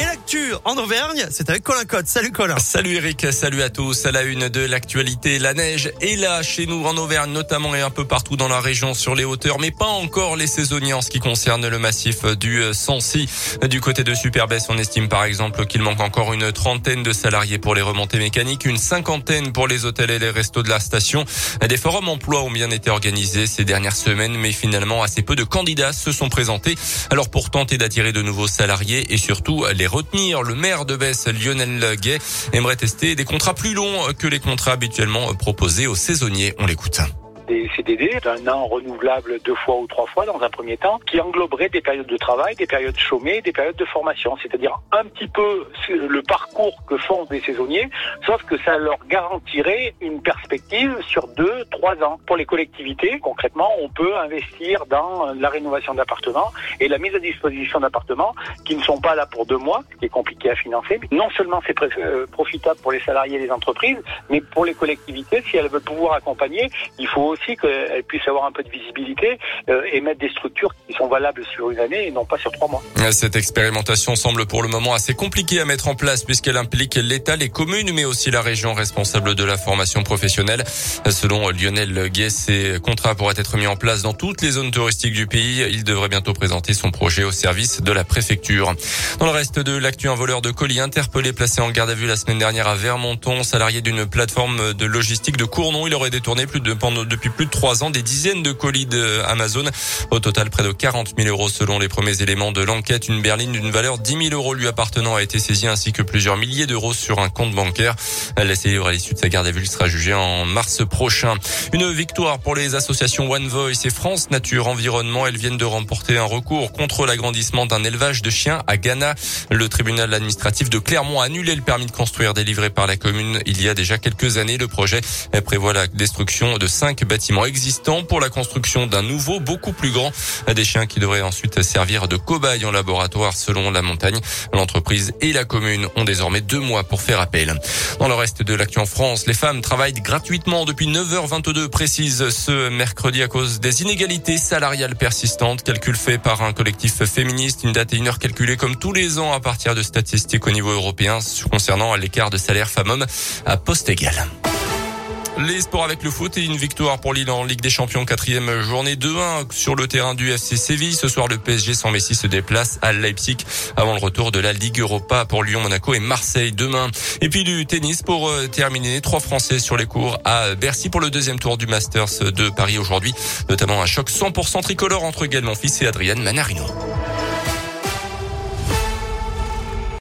Et l'actu en Auvergne, c'est avec Colin Cotte. Salut Colin. Salut Eric, salut à tous. À la une de l'actualité, la neige est là chez nous en Auvergne notamment et un peu partout dans la région sur les hauteurs, mais pas encore les saisonniers en ce qui concerne le massif du Sancy. Du côté de Superbès, on estime par exemple qu'il manque encore une trentaine de salariés pour les remontées mécaniques, une cinquantaine pour les hôtels et les restos de la station. Des forums emploi ont bien été organisés ces dernières semaines, mais finalement assez peu de candidats se sont présentés. Alors pour tenter d'attirer de nouveaux salariés et surtout les retenir. Le maire de Besse, Lionel Gay, aimerait tester des contrats plus longs que les contrats habituellement proposés aux saisonniers. On l'écoute des CDD d'un an renouvelable deux fois ou trois fois dans un premier temps, qui engloberait des périodes de travail, des périodes chômées, des périodes de formation, c'est-à-dire un petit peu le parcours que font des saisonniers, sauf que ça leur garantirait une perspective sur deux, trois ans. Pour les collectivités, concrètement, on peut investir dans la rénovation d'appartements et la mise à disposition d'appartements qui ne sont pas là pour deux mois, ce qui est compliqué à financer. Non seulement c'est euh, profitable pour les salariés et les entreprises, mais pour les collectivités, si elles veulent pouvoir accompagner, il faut aussi qu'elle puisse avoir un peu de visibilité euh, et mettre des structures qui sont valables sur une année et non pas sur trois mois. Cette expérimentation semble pour le moment assez compliquée à mettre en place puisqu'elle implique l'État, les communes, mais aussi la région responsable de la formation professionnelle. Selon Lionel Guet, ces contrats pourraient être mis en place dans toutes les zones touristiques du pays. Il devrait bientôt présenter son projet au service de la préfecture. Dans le reste de l'actu, un voleur de colis interpellé, placé en garde à vue la semaine dernière à Vermonton, salarié d'une plateforme de logistique de Cournon. Il aurait détourné plus de, pendant, depuis plus de trois ans des dizaines de colis de Amazon. Au total, près de 40 000 euros selon les premiers éléments de l'enquête. Une berline d'une valeur 10 000 euros lui appartenant a été saisie ainsi que plusieurs milliers d'euros sur un compte bancaire. La CIE à l'issue de sa garde à vue sera jugée en mars prochain. Une victoire pour les associations One Voice et France Nature Environnement. Elles viennent de remporter un recours contre l'agrandissement d'un élevage de chiens à Ghana. Le tribunal administratif de Clermont a annulé le permis de construire délivré par la commune il y a déjà quelques années. Le projet prévoit la destruction de cinq bâtiments existants pour la construction d'un nouveau, beaucoup plus grand. Des chiens qui devraient ensuite servir de cobayes en laboratoire selon la montagne. L'entreprise et la commune ont désormais deux mois pour faire appel. Dans le reste de l'actu en France, les femmes travaillent gratuitement depuis 9h22, précise ce mercredi à cause des inégalités salariales persistantes. Calcul fait par un collectif féministe. Une date et une heure calculée comme tous les ans à partir de statistiques au niveau européen concernant l'écart de salaire femmes-hommes à poste égal. Les sports avec le foot et une victoire pour Lille en Ligue des Champions, quatrième journée 2-1 sur le terrain du FC Séville. Ce soir, le PSG sans Messi se déplace à Leipzig avant le retour de la Ligue Europa pour Lyon, Monaco et Marseille demain. Et puis du tennis pour euh, terminer. Trois Français sur les cours à Bercy pour le deuxième tour du Masters de Paris aujourd'hui. Notamment un choc 100% tricolore entre Gaël Monfils et Adrienne Manarino.